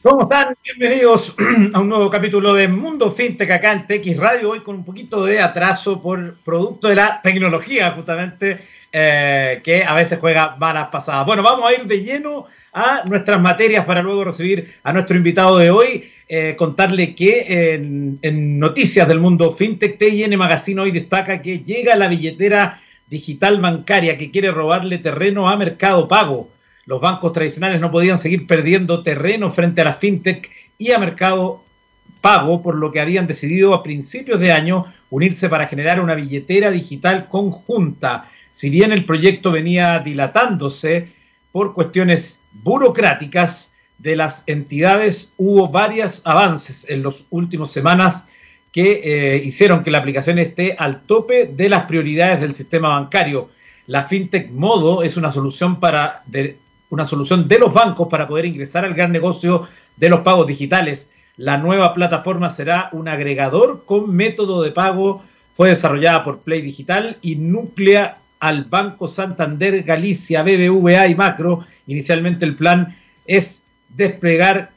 ¿Cómo están? Bienvenidos a un nuevo capítulo de Mundo FinTech acá en TX Radio, hoy con un poquito de atraso por producto de la tecnología justamente, eh, que a veces juega malas pasadas. Bueno, vamos a ir de lleno a nuestras materias para luego recibir a nuestro invitado de hoy, eh, contarle que en, noticias del mundo FinTech, TIN Magazine hoy destaca que llega la billetera digital bancaria que quiere robarle terreno a Mercado Pago los bancos tradicionales no podían seguir perdiendo terreno frente a la fintech y a mercado pago, por lo que habían decidido a principios de año unirse para generar una billetera digital conjunta. Si bien el proyecto venía dilatándose por cuestiones burocráticas de las entidades, hubo varios avances en las últimas semanas que eh, hicieron que la aplicación esté al tope de las prioridades del sistema bancario. La FinTech Modo es una solución para una solución de los bancos para poder ingresar al gran negocio de los pagos digitales. La nueva plataforma será un agregador con método de pago. Fue desarrollada por Play Digital y núclea al Banco Santander, Galicia, BBVA y Macro. Inicialmente el plan es desplegar,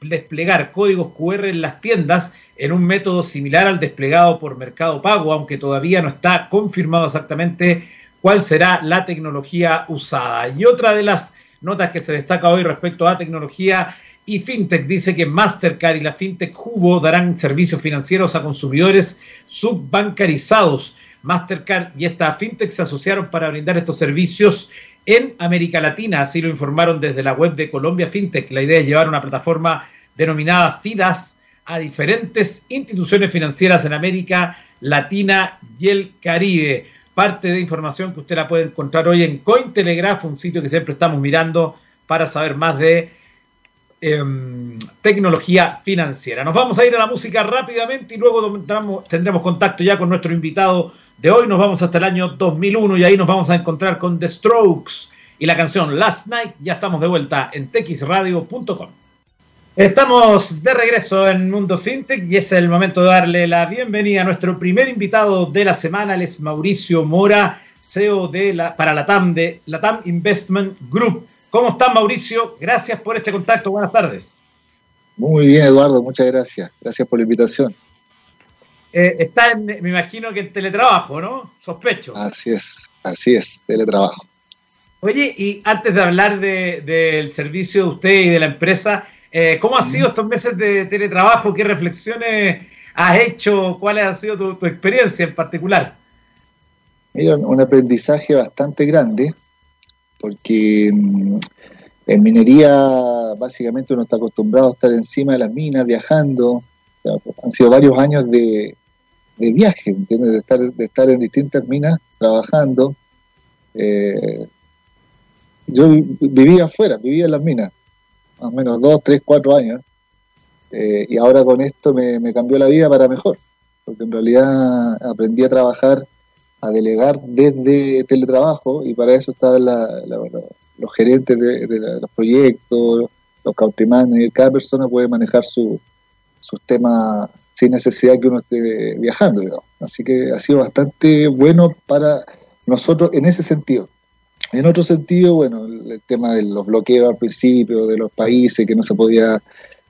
desplegar códigos QR en las tiendas en un método similar al desplegado por Mercado Pago, aunque todavía no está confirmado exactamente cuál será la tecnología usada. Y otra de las notas que se destaca hoy respecto a tecnología y fintech dice que Mastercard y la fintech Hubo darán servicios financieros a consumidores subbancarizados. Mastercard y esta fintech se asociaron para brindar estos servicios en América Latina, así lo informaron desde la web de Colombia Fintech. La idea es llevar una plataforma denominada FIDAS a diferentes instituciones financieras en América Latina y el Caribe parte de información que usted la puede encontrar hoy en Cointelegraph, un sitio que siempre estamos mirando para saber más de em, tecnología financiera. Nos vamos a ir a la música rápidamente y luego tendremos contacto ya con nuestro invitado de hoy. Nos vamos hasta el año 2001 y ahí nos vamos a encontrar con The Strokes y la canción Last Night. Ya estamos de vuelta en texradio.com. Estamos de regreso en Mundo FinTech y es el momento de darle la bienvenida a nuestro primer invitado de la semana, él es Mauricio Mora, CEO de la, para la TAM de la TAM Investment Group. ¿Cómo está Mauricio? Gracias por este contacto. Buenas tardes. Muy bien, Eduardo, muchas gracias. Gracias por la invitación. Eh, está, en, me imagino que en teletrabajo, ¿no? Sospecho. Así es, así es, teletrabajo. Oye, y antes de hablar del servicio de usted y de la empresa, eh, ¿Cómo han sido estos meses de teletrabajo? ¿Qué reflexiones has hecho? ¿Cuál ha sido tu, experiencia en particular? Mira, un aprendizaje bastante grande, porque mm, en minería básicamente uno está acostumbrado a estar encima de las minas, viajando. han sido varios años de, viaje, De estar, de estar en distintas minas trabajando. Eh, yo vivía afuera, vivía en las minas más o menos dos, tres, cuatro años. Eh, y ahora con esto me, cambió la vida para mejor, porque en realidad aprendí a trabajar, a delegar desde teletrabajo y para eso estaban los gerentes de, los proyectos, los country managers, cada persona puede manejar su, sus temas sin necesidad que uno esté viajando. Así que ha sido bastante bueno para nosotros en ese sentido. En otro sentido, bueno, el, tema de los bloqueos al principio, de los países, que no se podía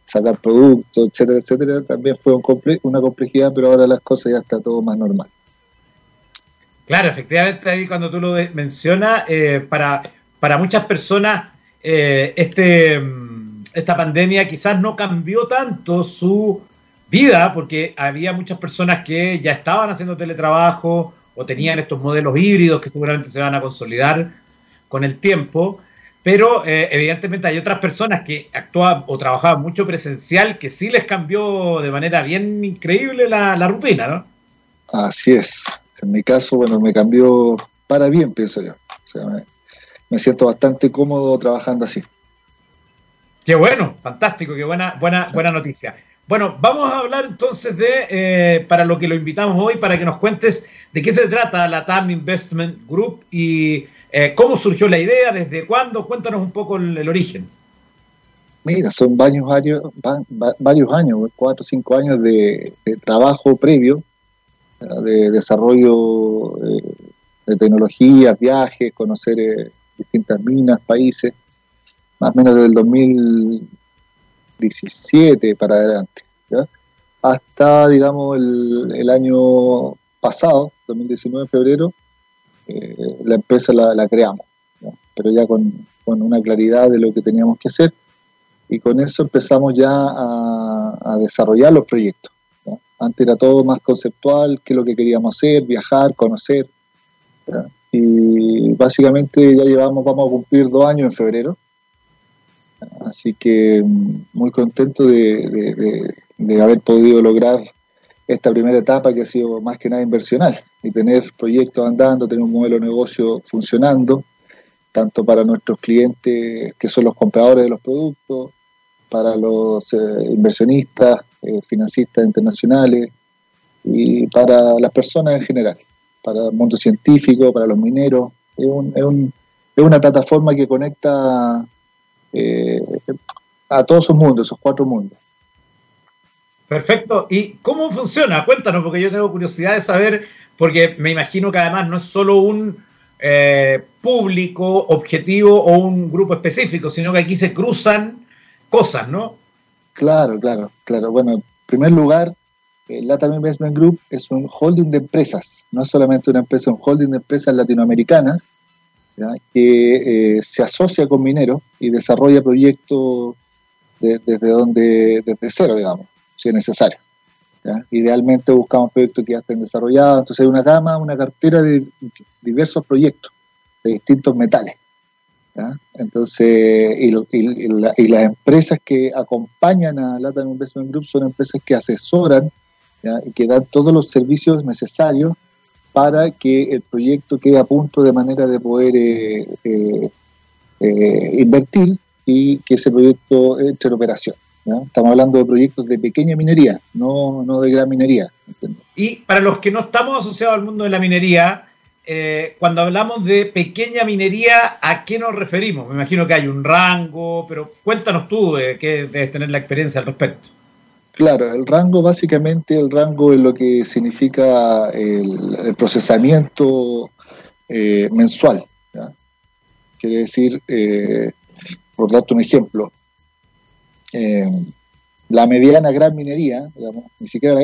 sacar productos, etcétera, etcétera, también fue una complejidad, pero ahora las cosas ya está todo más normal. Claro, efectivamente, ahí cuando tú lo mencionas, eh, para, para muchas personas eh, este, mm, esta pandemia quizás no cambió tanto su vida, porque había muchas personas que ya estaban haciendo teletrabajo o tenían estos modelos híbridos que seguramente se van a consolidar con el tiempo, pero eh, evidentemente hay otras personas que actúan o trabajaban mucho presencial que sí les cambió de manera bien increíble la, rutina, ¿no? Así es. En mi caso, bueno, me cambió para bien, pienso yo. O sea, me, siento bastante cómodo trabajando así. Qué bueno, fantástico, qué buena, buena, buena noticia. Bueno, vamos a hablar entonces de, eh, para lo que lo invitamos hoy, para que nos cuentes de qué se trata la TAM Investment Group y eh, ¿Cómo surgió la idea? ¿Desde cuándo? Cuéntanos un poco el, origen. Mira, son varios años, varios años, cuatro o cinco años de, trabajo previo, de desarrollo eh, de tecnología, viajes, conocer eh, distintas minas, países, más o menos desde el 2000, 2017 para adelante, hasta, digamos, el, año pasado, 2019, febrero, eh, la empresa la, creamos, pero ya con, una claridad de lo que teníamos que hacer y con eso empezamos ya a, desarrollar los proyectos. Antes era todo más conceptual, qué es lo que queríamos hacer, viajar, conocer. Y básicamente ya llevamos, vamos a cumplir dos años en febrero. Así que mm, muy contento de, haber podido lograr esta primera etapa que ha sido más que nada inversional y tener proyectos andando, tener un modelo de negocio funcionando, tanto para nuestros clientes que son los compradores de los productos, para los eh, inversionistas, eh, financistas internacionales y para las personas en general, para el mundo científico, para los mineros. Es, una plataforma que conecta eh, a todos esos mundos, esos cuatro mundos. Perfecto. ¿Y cómo funciona? Cuéntanos, porque yo tengo curiosidad de saber, porque me imagino que además no es solo un público objetivo o un grupo específico, sino que aquí se cruzan cosas, ¿no? Claro, claro, claro. Bueno, en primer lugar, el Latam Investment Group es un holding de empresas, no solamente una empresa, un holding de empresas latinoamericanas que eh, se asocia con mineros y desarrolla proyectos desde donde, desde cero, digamos, si es necesario. Idealmente buscamos proyectos que ya estén desarrollados, entonces hay una gama, una cartera de diversos proyectos de distintos metales. Entonces, y, las empresas que acompañan a Latam Investment Group son empresas que asesoran y que dan todos los servicios necesarios para que el proyecto quede a punto de manera de poder eh, eh, eh, invertir y que ese proyecto entre en operación. Estamos hablando de proyectos de pequeña minería, no, no de gran minería. Y para los que no estamos asociados al mundo de la minería, eh, cuando hablamos de pequeña minería, ¿a qué nos referimos? Me imagino que hay un rango, pero cuéntanos tú, de que debes tener la experiencia al respecto. Claro, el rango básicamente, el rango es lo que significa el, procesamiento eh, mensual. Quiere decir, eh, por darte un ejemplo, la mediana gran minería, ni siquiera,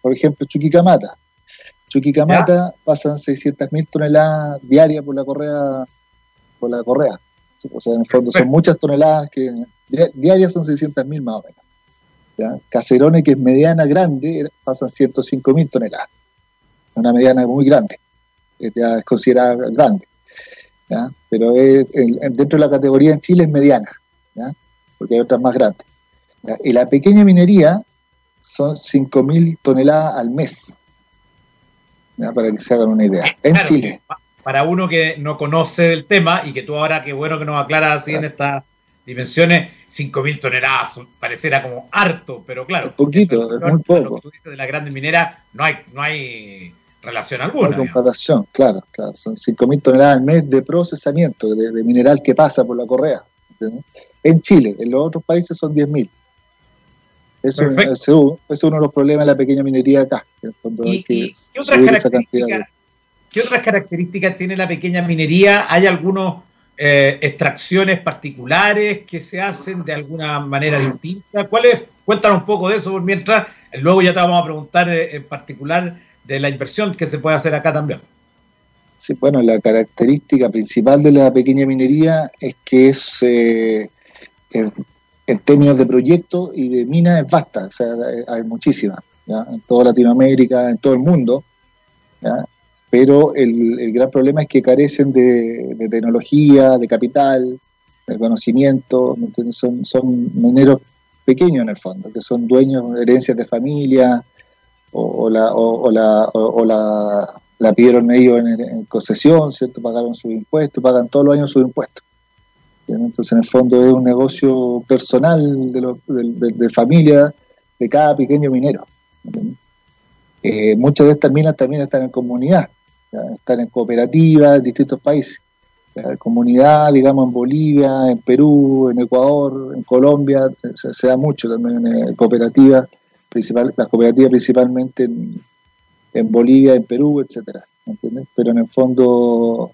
por ejemplo, Chuquicamata, Chuquicamata pasan 600.000 toneladas diarias por la correa. Por la correa. O sea, en el fondo son muchas toneladas que diarias son 600.000 más o menos. Caserones, que es mediana grande, pasan 105.000 toneladas. Una mediana muy grande. Ya es considerada grande. Pero dentro de la categoría en Chile es mediana, porque hay otras más grandes. Y la pequeña minería son 5.000 toneladas al mes para que se hagan una idea. En Chile. Para uno que no conoce el tema y que tú ahora, qué bueno que nos aclaras así en estas dimensiones, 5.000 toneladas parecerá como harto, pero claro. Un poquito, es muy poco. Lo que tú dices de la grande minera, no hay, no hay relación alguna. No hay comparación, claro, claro. Son 5.000 toneladas al mes de procesamiento de, mineral que pasa por la correa. En Chile, en los otros países son 10.000. Eso, es uno de los problemas de la pequeña minería acá. ¿Y, ¿qué, otras características, tiene la pequeña minería? ¿Hay algunas eh, extracciones particulares que se hacen de alguna manera distinta? ¿Cuáles? Cuéntanos un poco de eso por mientras. Luego ya te vamos a preguntar eh, en particular de la inversión que se puede hacer acá también. Sí, bueno, la característica principal de la pequeña minería es que es eh, en términos de proyectos y de minas es vasta, o sea, hay muchísimas, en toda Latinoamérica, en todo el mundo, pero el, gran problema es que carecen de, tecnología, de capital, de conocimiento, son, son mineros pequeños en el fondo, que son dueños de herencias de familia, o, la, o, la, o, la, la, pidieron ellos en, en, concesión, ¿cierto? Pagaron sus impuestos, pagan todos los años sus impuestos. Entonces, en el fondo es un negocio personal de, familia de cada pequeño minero. Eh, muchas de estas minas también están en comunidad, están en cooperativas en distintos países. comunidad, digamos, en Bolivia, en Perú, en Ecuador, en Colombia, se, da mucho también eh, cooperativas, principal, las cooperativas principalmente en, en Bolivia, en Perú, etcétera. Pero en el fondo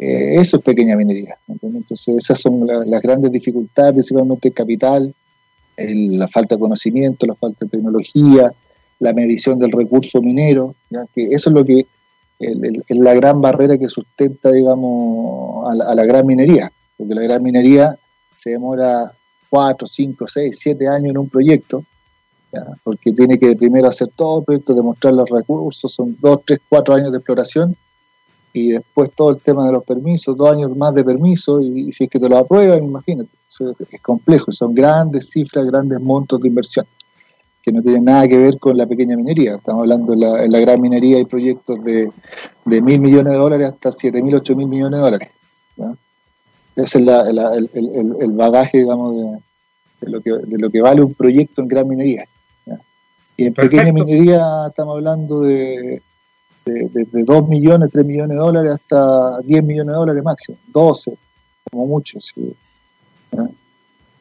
eh, eso es pequeña minería. Entonces esas son las grandes dificultades, principalmente el capital, la falta de conocimiento, la falta de tecnología, la medición del recurso minero, ¿ya? que eso es lo que es la gran barrera que sustenta, digamos, a la, gran minería, porque la gran minería se demora 4, 5, 6, 7 años en un proyecto, porque tiene que primero hacer todo el proyecto, demostrar los recursos, son 2, 3, 4 años de exploración, y después todo el tema de los permisos, dos años más de permiso, y, si es que te lo aprueban, imagínate, es complejo, son grandes cifras, grandes montos de inversión que no tienen nada que ver con la pequeña minería. Estamos hablando en la, la gran minería hay proyectos de, de mil millones de dólares hasta siete mil, ocho mil millones de dólares. Ese es el, bagaje, digamos, de, lo que, de lo que vale un proyecto en gran minería. Y en pequeña minería estamos hablando de, de, 2 millones, 3 millones de dólares hasta 10 millones de dólares máximo, 12, como mucho.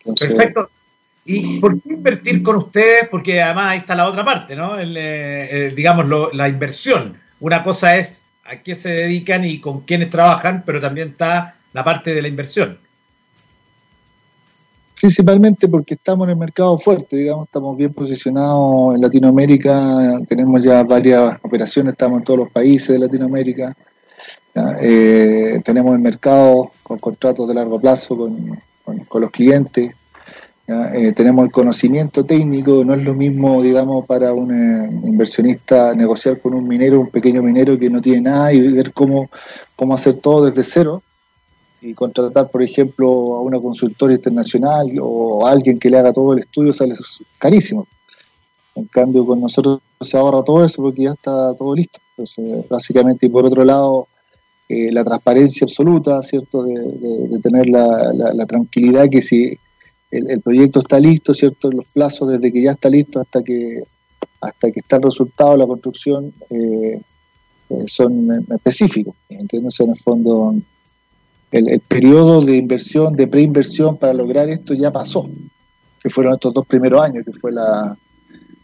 Perfecto. ¿Y por qué invertir con ustedes? Porque además ahí está la otra parte, ¿no? Eh, digamos, la inversión. Una cosa es a qué se dedican y con quiénes trabajan, pero también está la parte de la inversión. Principalmente porque estamos en el mercado fuerte, digamos, estamos bien posicionados en Latinoamérica, tenemos ya varias operaciones, estamos en todos los países de Latinoamérica, eh, tenemos el mercado con contratos de largo plazo con los clientes, eh, tenemos el conocimiento técnico, no es lo mismo, digamos, para un eh, inversionista negociar con un minero, un pequeño minero que no tiene nada y ver cómo, cómo hacer todo desde cero y contratar, por ejemplo, a una consultora internacional o a alguien que le haga todo el estudio sale carísimo. En cambio, con nosotros se ahorra todo eso porque ya está todo listo. Entonces, básicamente, y por otro lado, eh, la transparencia absoluta, ¿cierto? De, tener la, la tranquilidad que si el, proyecto está listo, ¿cierto? Los plazos desde que ya está listo hasta que hasta que está el resultado de la construcción eh, eh, son específicos. Entonces, en el fondo, el, periodo de inversión, de preinversión para lograr esto ya pasó, que fueron estos dos primeros años, que fue la,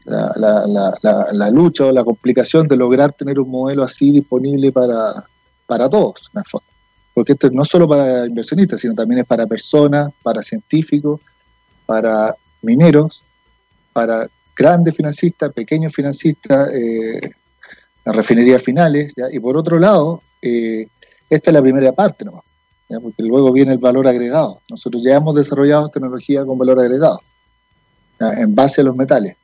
la, lucha o la complicación de lograr tener un modelo así disponible para, para todos, en el fondo. Porque esto no solo para inversionistas, sino también es para personas, para científicos, para mineros, para grandes financistas, pequeños financistas, eh, las refinerías finales, y por otro lado, eh, esta es la primera parte porque luego viene el valor agregado. Nosotros ya hemos desarrollado tecnología con valor agregado, en base a los metales.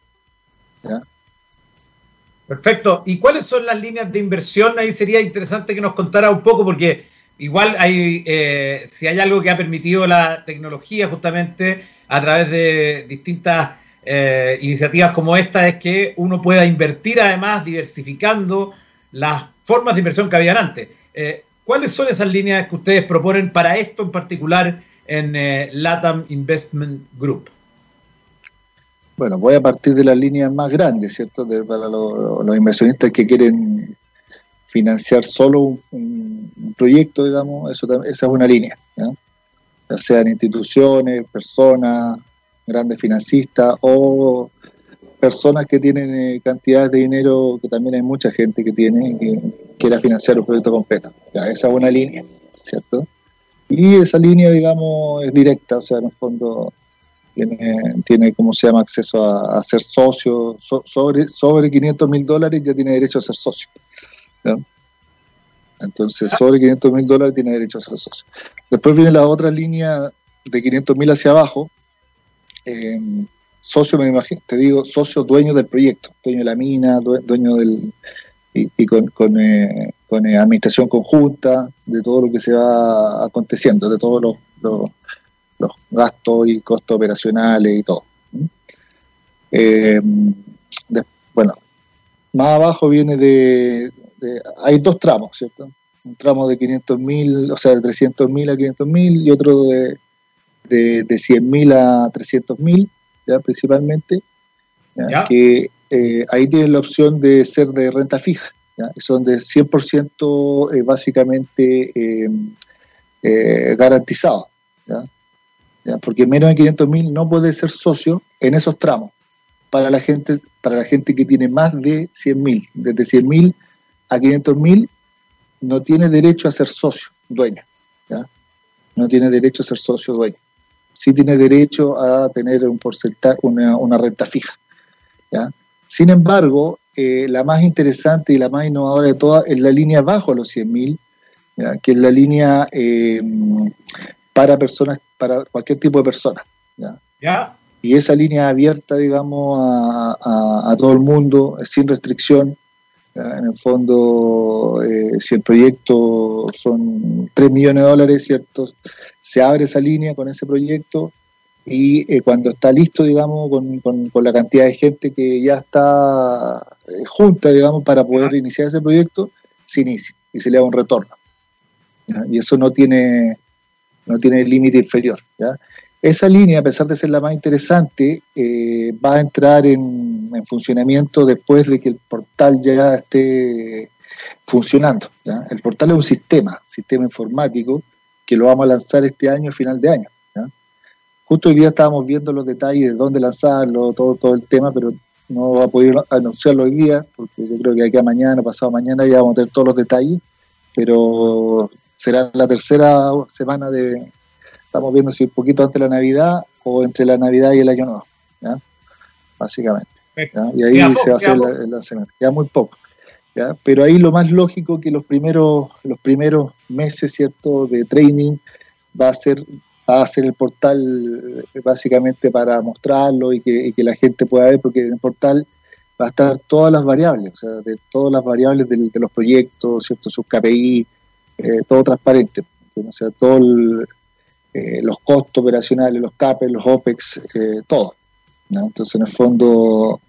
Perfecto. ¿Y cuáles son las líneas de inversión? Ahí sería interesante que nos contara un poco, porque igual hay, eh, si hay algo que ha permitido la tecnología justamente a través de distintas eh, iniciativas como esta es que uno pueda invertir además diversificando las formas de inversión que habían antes. Eh, ¿Cuáles son esas líneas que ustedes proponen para esto en particular en eh, LATAM Investment Group? Bueno, voy a partir de las líneas más grandes, ¿cierto? para los, inversionistas que quieren financiar solo un, proyecto, digamos, eso, esa es una línea. ¿ya? ya sean instituciones, personas, grandes financistas o personas que tienen eh, cantidades de dinero, que también hay mucha gente que tiene, que quiera financiar un proyecto completo. Esa es una línea, ¿cierto? Y esa línea, digamos, es directa, o sea, en el fondo tiene, tiene como se llama, acceso a, ser socio, sobre, sobre 500 mil dólares ya tiene derecho a ser socio. Entonces, sobre 500 mil dólares tiene derecho a ser socio. Después viene la otra línea de 500 mil hacia abajo. Eh, socio, me imagino, te digo, socio dueño del proyecto, dueño de la mina, dueño del. y, con, con, eh, eh, administración conjunta, de todo lo que se va aconteciendo, de todos los, los, gastos y costos operacionales y todo. bueno, más abajo viene de, Hay dos tramos, ¿cierto? un tramo de 500 mil, o sea, de 300 mil a 500 mil y otro de, de, 100 mil a 300 mil, ¿ya? principalmente, que eh, ahí tienen la opción de ser de renta fija, ¿ya? son de 100% eh, básicamente em, eh, garantizados, ¿ya? porque menos de 500 mil no puede ser socio en esos tramos para la gente para la gente que tiene más de 100 mil, desde 100 mil a 500 mil no tiene derecho a ser socio, dueño. ¿ya? No tiene derecho a ser socio, dueño. Sí tiene derecho a tener un porcentaje, una, renta fija. ¿ya? Sin embargo, eh, la más interesante y la más innovadora de todas es la línea bajo los 100.000, que es la línea eh, para personas, para cualquier tipo de persona. ¿ya? Y esa línea abierta, digamos, a, todo el mundo, sin restricción. En el fondo, eh, si el proyecto son 3 millones de dólares, ¿cierto? Se abre esa línea con ese proyecto y eh, cuando está listo, digamos, con, la cantidad de gente que ya está eh, junta, digamos, para poder iniciar ese proyecto, se inicia y se le da un retorno. Y eso no tiene, no tiene límite inferior. ¿ya? Esa línea, a pesar de ser la más interesante, eh, va a entrar en, funcionamiento después de que el portal ya esté funcionando. El portal es un sistema, sistema informático, que lo vamos a lanzar este año, final de año. Justo hoy día estábamos viendo los detalles de dónde lanzarlo, todo, todo el tema, pero no va a poder anunciarlo hoy día, porque yo creo que aquí a mañana, pasado mañana, ya vamos a tener todos los detalles, pero será la tercera semana de, estamos viendo si un poquito antes de la Navidad o entre la Navidad y el Año Nuevo, ¿ya? básicamente. Y ahí se va a hacer la, semana, ya muy poco. ¿ya? Pero ahí lo más lógico que los primeros, los primeros meses ¿cierto? de training va a ser va a ser el portal eh, básicamente para mostrarlo y que, la gente pueda ver, porque en el portal va a estar todas las variables, o sea, de todas las variables de, los proyectos, ¿cierto? sus KPI, eh, todo transparente. O sea, todo el, eh, los costos operacionales, los CAPEX, los OPEX, eh, todo. Entonces, en el fondo,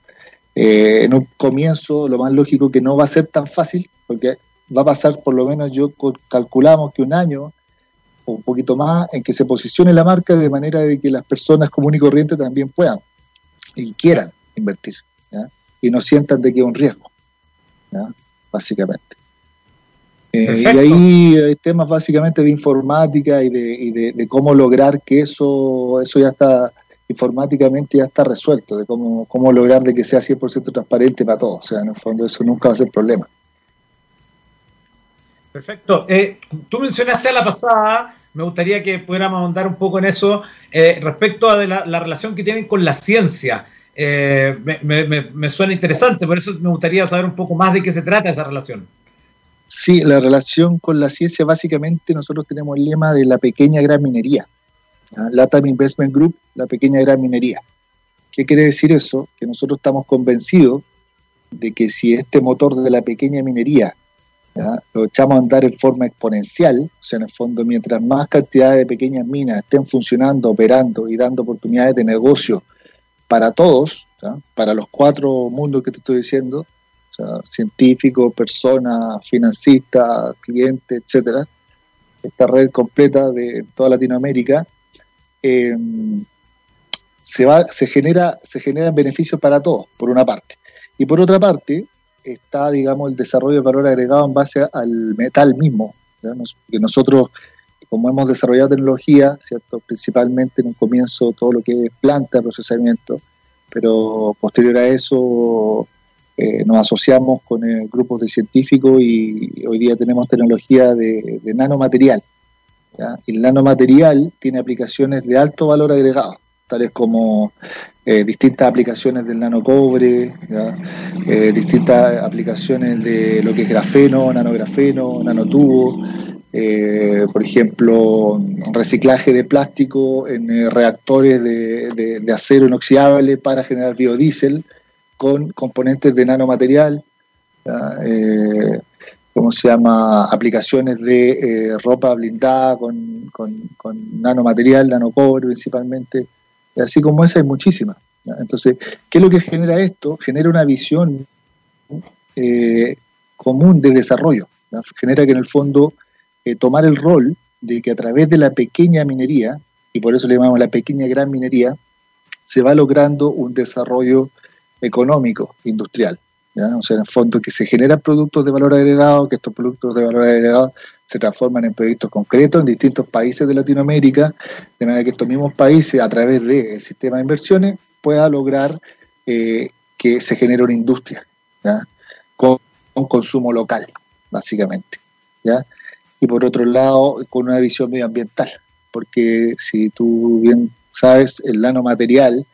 eh, en un comienzo, lo más lógico que no va a ser tan fácil, porque va a pasar por lo menos yo calculamos que un año o un poquito más en que se posicione la marca de manera de que las personas comunes y corrientes también puedan y quieran invertir y no sientan de que es un riesgo, básicamente. Eh, y ahí hay temas básicamente de informática y de, cómo lograr que eso, eso ya está informáticamente ya está resuelto, de cómo, cómo lograr de que sea 100% transparente para todos. O sea, en el fondo eso nunca va a ser problema. Perfecto. Eh, tú mencionaste a la pasada, me gustaría que pudiéramos ahondar un poco en eso, eh, respecto a la, relación que tienen con la ciencia. me, me suena interesante, por eso me gustaría saber un poco más de qué se trata esa relación. Sí, la relación con la ciencia, básicamente nosotros tenemos el lema de la pequeña gran minería. LATAM Investment Group, la pequeña gran minería. ¿Qué quiere decir eso? Que nosotros estamos convencidos de que si este motor de la pequeña minería lo echamos a andar en forma exponencial, o sea, en el fondo, mientras más cantidad de pequeñas minas estén funcionando, operando y dando oportunidades de negocio para todos, para los cuatro mundos que te estoy diciendo, sea, científicos, personas, financistas, clientes, etcétera, esta red completa de toda Latinoamérica, eh, se, va, se, genera, se generan beneficios para todos, por una parte. Y por otra parte, está, digamos, el desarrollo de valor agregado en base al metal mismo, que nosotros, como hemos desarrollado tecnología, ¿cierto? principalmente en un comienzo todo lo que es planta, procesamiento, pero posterior a eso eh, nos asociamos con eh, grupos de científicos y hoy día tenemos tecnología de, nanomaterial. El nanomaterial tiene aplicaciones de alto valor agregado, tales como eh, distintas aplicaciones del nanocobre, distintas aplicaciones de lo que es grafeno, nanografeno, nanotubo, por ejemplo, reciclaje de plástico en reactores de acero inoxidable para generar biodiesel con componentes de nanomaterial, eh, ¿cómo se llama? Aplicaciones de eh, ropa blindada con, nanomaterial, nanocobre principalmente, así como esa hay muchísimas. Entonces, ¿qué es lo que genera esto? Genera una visión eh, común de desarrollo, genera que en el fondo tomar el rol de que a través de la pequeña minería, y por eso le llamamos la pequeña gran minería, se va logrando un desarrollo económico, industrial. O sea, en el fondo que se generan productos de valor agregado, que estos productos de valor agregado se transforman en proyectos concretos en distintos países de Latinoamérica, de manera que estos mismos países, a través del sistema de inversiones, pueda lograr eh, que se genere una industria con consumo local, básicamente. ¿ya? Y por otro lado, con una visión medioambiental, porque si tú bien sabes el nanomaterial,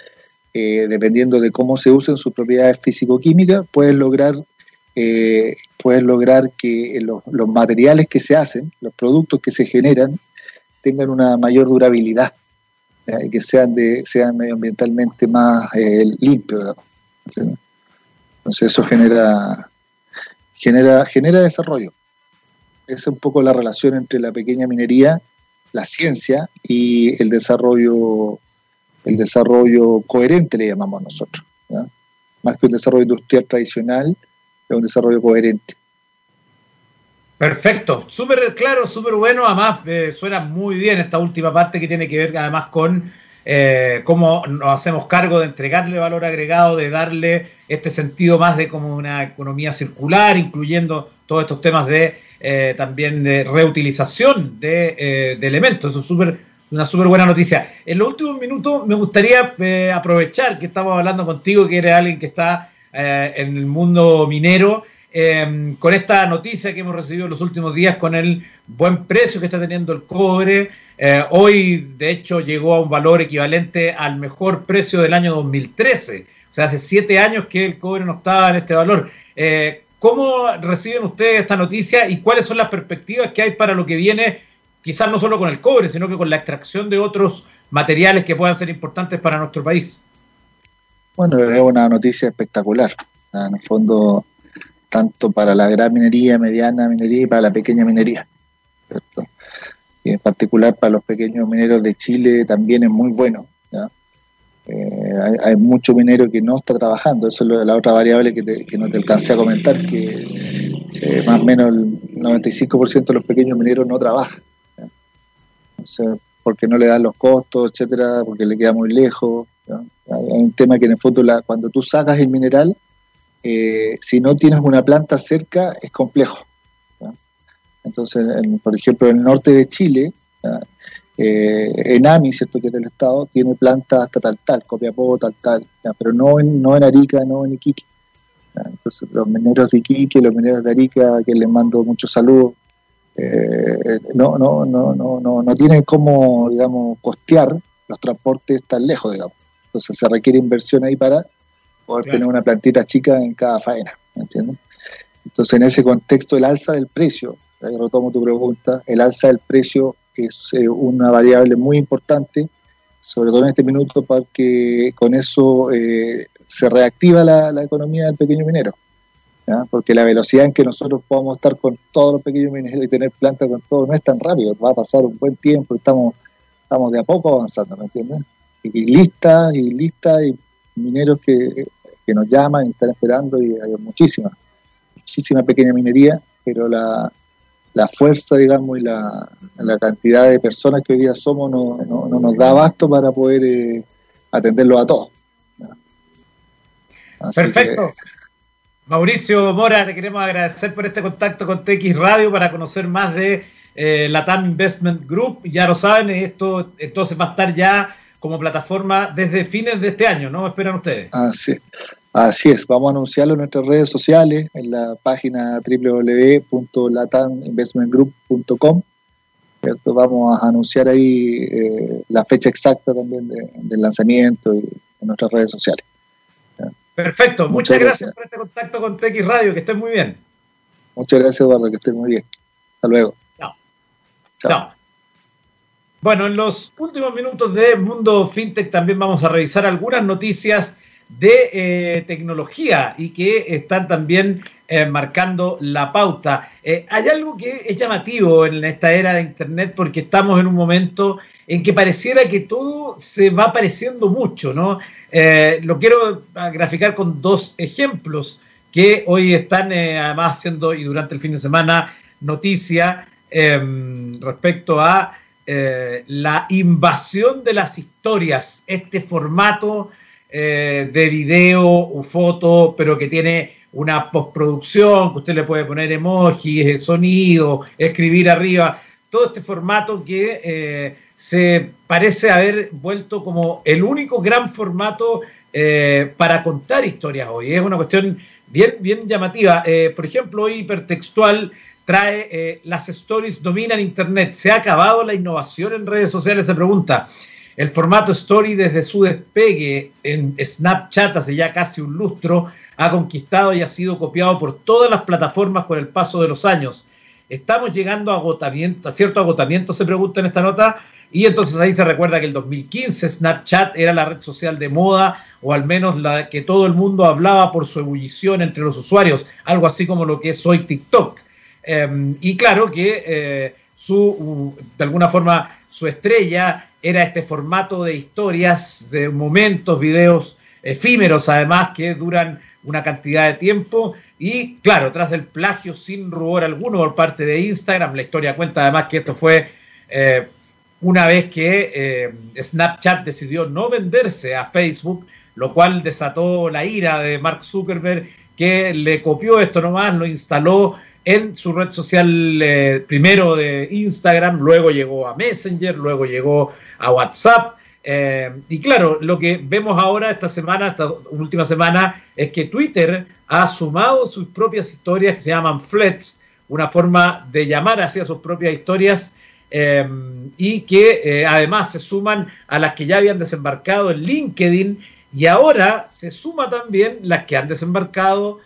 eh, dependiendo de cómo se usen sus propiedades físico-químicas, puedes lograr, eh, lograr que los, materiales que se hacen, los productos que se generan, tengan una mayor durabilidad y que sean, sean medioambientalmente más eh, limpios. Entonces eso genera, genera, genera desarrollo. Esa es un poco la relación entre la pequeña minería, la ciencia y el desarrollo, el desarrollo coherente, le llamamos nosotros. Más que un desarrollo industrial tradicional, es un desarrollo coherente. Perfecto, súper claro, súper bueno. Además, eh, suena muy bien esta última parte que tiene que ver además con eh, cómo nos hacemos cargo de entregarle valor agregado, de darle este sentido más de como una economía circular, incluyendo todos estos temas de eh, también de reutilización de, eh, elementos. Eso es súper una súper buena noticia. En los últimos minutos me gustaría aprovechar que estamos hablando contigo, que eres alguien que está en el mundo minero, con esta noticia que hemos recibido en los últimos días, con el buen precio que está teniendo el cobre. Eh, hoy, de hecho, llegó a un valor equivalente al mejor precio del año 2013. O sea, hace siete años que el cobre no estaba en este valor. Eh, ¿Cómo reciben ustedes esta noticia y cuáles son las perspectivas que hay para lo que viene, quizás no solo con el cobre, sino que con la extracción de otros materiales que puedan ser importantes para nuestro país? Bueno, es una noticia espectacular. En el fondo, tanto para la gran minería, mediana minería y para la pequeña minería. y en particular para los pequeños mineros de Chile también es muy bueno. Eh, hay, mucho minero que no está trabajando, eso es la otra variable que, no te alcancé a comentar, que eh, más o menos el 95% de los pequeños mineros no trabajan. Porque no le dan los costos, etcétera, porque le queda muy lejos. Hay un tema que en el fondo, cuando tú sacas el mineral, eh, si no tienes una planta cerca, es complejo. Entonces, por ejemplo, en el norte de Chile, eh, Enami, ¿cierto? que es del Estado, tiene plantas hasta tal tal, Copiapó, tal tal, pero no en, no en Arica, no en Iquique. Entonces, los mineros de Iquique, los mineros de Arica, que les mando muchos saludos, eh, no, no, no, no, no, no tienen cómo, digamos, costear los transportes tan lejos, digamos. Entonces se requiere inversión ahí para poder tener una plantita chica en cada faena, ¿me entiendes? Entonces en ese contexto el alza del precio ahí retomo tu pregunta, el alza del precio es eh, una variable muy importante, sobre todo en este minuto, porque con eso eh, se reactiva la, economía del pequeño minero. Porque la velocidad en que nosotros podamos estar con todos los pequeños mineros y tener planta con todo no es tan rápido, va a pasar un buen tiempo, estamos, estamos de a poco avanzando, ¿me entiendes? Y, listas, y listas, y mineros que, que nos llaman y están esperando, y hay muchísimas, muchísima pequeña minería, pero la, la fuerza, digamos, y la, cantidad de personas que hoy día somos no, no, nos da abasto para poder eh, atenderlo a todos. Perfecto. Mauricio Mora, te queremos agradecer por este contacto con TX Radio para conocer más de eh, la TAM Investment Group. Ya lo saben, esto entonces va a estar ya como plataforma desde fines de este año, ¿no? ¿Esperan ustedes? Así, así es, vamos a anunciarlo en nuestras redes sociales, en la página www.lataminvestmentgroup.com. Vamos a anunciar ahí eh, la fecha exacta también del lanzamiento y en nuestras redes sociales. Perfecto, muchas, gracias. por este contacto con TX Radio, que estén muy bien. Muchas gracias, Eduardo, que estén muy bien. Hasta luego. Chao. Chao. Bueno, en los últimos minutos de Mundo FinTech también vamos a revisar algunas noticias de eh, tecnología y que están también eh, marcando la pauta. Eh, hay algo que es llamativo en esta era de Internet porque estamos en un momento en que pareciera que todo se va pareciendo mucho, ¿no? lo quiero graficar con dos ejemplos que hoy están además haciendo y durante el fin de semana noticia em, respecto a eh, la invasión de las historias, este formato eh, de video o foto, pero que tiene una postproducción, que usted le puede poner emojis, sonido, escribir arriba, todo este formato que eh, se parece haber vuelto como el único gran formato para contar historias hoy. Es una cuestión bien, bien llamativa. por ejemplo, hoy hipertextual trae eh, las stories dominan Internet. ¿Se ha acabado la innovación en redes sociales? Se pregunta. El formato Story desde su despegue en Snapchat hace ya casi un lustro ha conquistado y ha sido copiado por todas las plataformas con el paso de los años. Estamos llegando a agotamiento, a cierto agotamiento, se pregunta en esta nota, y entonces ahí se recuerda que el 2015 Snapchat era la red social de moda, o al menos la que todo el mundo hablaba por su ebullición entre los usuarios, algo así como lo que es hoy TikTok. Em, y claro que eh, su, de alguna forma, su estrella era este formato de historias, de momentos, videos efímeros además, que duran una cantidad de tiempo. Y claro, tras el plagio sin rubor alguno por parte de Instagram, la historia cuenta además que esto fue eh, una vez que eh, Snapchat decidió no venderse a Facebook, lo cual desató la ira de Mark Zuckerberg, que le copió esto nomás, lo instaló en su red social eh, primero de Instagram, luego llegó a Messenger, luego llegó a WhatsApp. Eh, y claro, lo que vemos ahora esta semana, esta última semana, es que Twitter ha sumado sus propias historias que se llaman flets, una forma de llamar hacia sus propias historias eh, y que además se suman a las que ya habían desembarcado en LinkedIn y ahora se suma también las que han desembarcado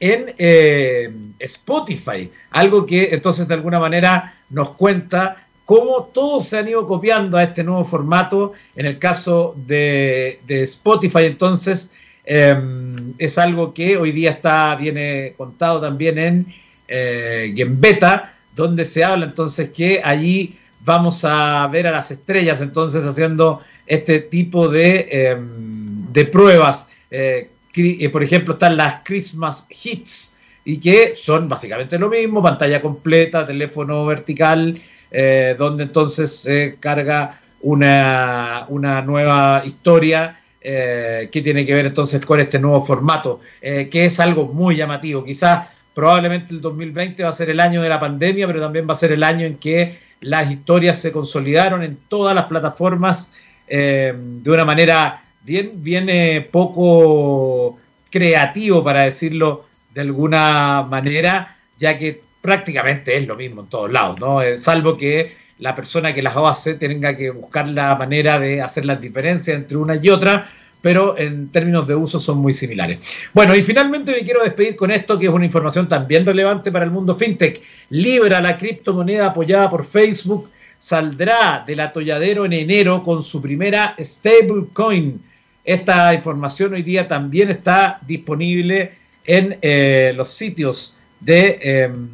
en eh, Spotify, algo que entonces de alguna manera nos cuenta cómo todos se han ido copiando a este nuevo formato. En el caso de, Spotify, entonces, em, es algo que hoy día está, viene contado también en, eh, en beta, donde se habla entonces que allí vamos a ver a las estrellas entonces haciendo este tipo de, em, de pruebas. Eh, eh, por ejemplo, están las Christmas Hits, y que son básicamente lo mismo, pantalla completa, teléfono vertical, eh, donde entonces se carga una, una nueva historia que tiene que ver entonces con este nuevo formato, que es algo muy llamativo. Quizás probablemente el 2020 va a ser el año de la pandemia, pero también va a ser el año en que las historias se consolidaron en todas las plataformas de una manera bien, bien poco creativo, para decirlo de alguna manera, ya que prácticamente es lo mismo en todos lados, ¿no? Eh, salvo que la persona que las hace tenga que buscar la manera de hacer las diferencias entre una y otra, pero en términos de uso son muy similares. Bueno, y finalmente me quiero despedir con esto, que es una información también relevante para el mundo fintech. Libra, la criptomoneda apoyada por Facebook, saldrá del atolladero en enero con su primera stablecoin esta información hoy día también está disponible en eh, los sitios de em,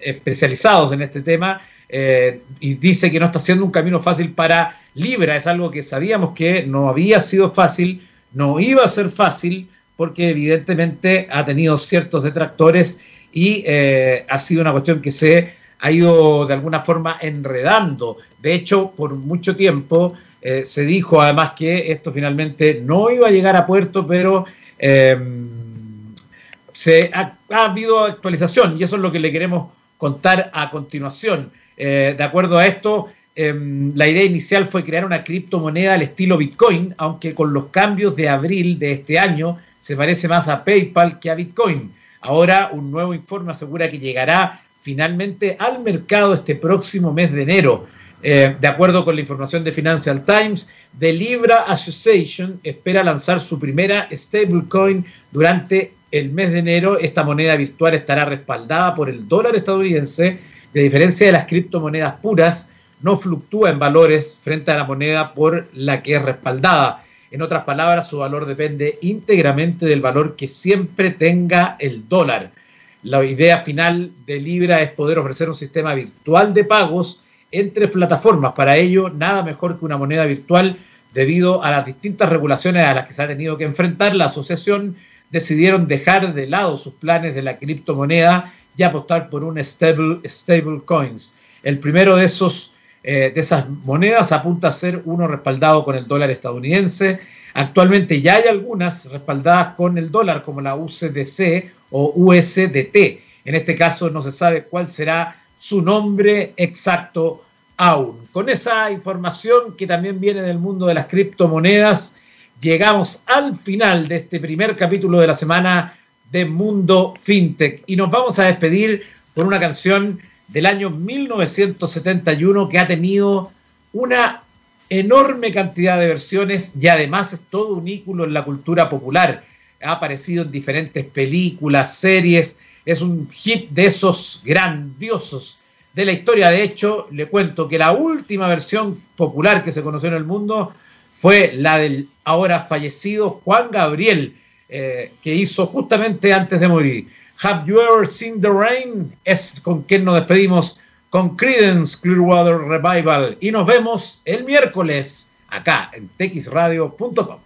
especializados en este tema eh, y dice que no está siendo un camino fácil para Libra. Es algo que sabíamos que no había sido fácil, no iba a ser fácil porque evidentemente ha tenido ciertos detractores y eh, ha sido una cuestión que se ha ido de alguna forma enredando. De hecho, por mucho tiempo eh, se dijo además que esto finalmente no iba a llegar a puerto, pero em, se ha, habido actualización y eso es lo que le queremos contar a continuación. Eh, de acuerdo a esto, em, la idea inicial fue crear una criptomoneda al estilo Bitcoin, aunque con los cambios de abril de este año se parece más a PayPal que a Bitcoin. Ahora un nuevo informe asegura que llegará finalmente al mercado este próximo mes de enero. Eh, de acuerdo con la información de Financial Times, The Libra Association espera lanzar su primera stablecoin durante el mes de enero. Esta moneda virtual estará respaldada por el dólar estadounidense. De diferencia de las criptomonedas puras, no fluctúa en valores frente a la moneda por la que es respaldada. En otras palabras, su valor depende íntegramente del valor que siempre tenga el dólar. La idea final de Libra es poder ofrecer un sistema virtual de pagos entre plataformas. Para ello, nada mejor que una moneda virtual debido a las distintas regulaciones a las que se ha tenido que enfrentar. La asociación decidieron dejar de lado sus planes de la criptomoneda y apostar por un stable, stable coins. El primero de esos eh, de esas monedas apunta a ser uno respaldado con el dólar estadounidense. Actualmente ya hay algunas respaldadas con el dólar, como la UCDC o USDT. En este caso no se sabe cuál será su nombre exacto aún. Con esa información que también viene del mundo de las criptomonedas, llegamos al final de este primer capítulo de la semana de Mundo FinTech y nos vamos a despedir con una canción del año 1971 que ha tenido una enorme cantidad de versiones y además es todo un ícono en la cultura popular. Ha aparecido en diferentes películas, series, es un hit de esos grandiosos de la historia. De hecho, le cuento que la última versión popular que se conoció en el mundo fue la del ahora fallecido Juan Gabriel, eh, que hizo justamente antes de morir. Have You Ever Seen the Rain? Es con quien nos despedimos con Credence Clearwater Revival y nos vemos el miércoles acá en texradio.com.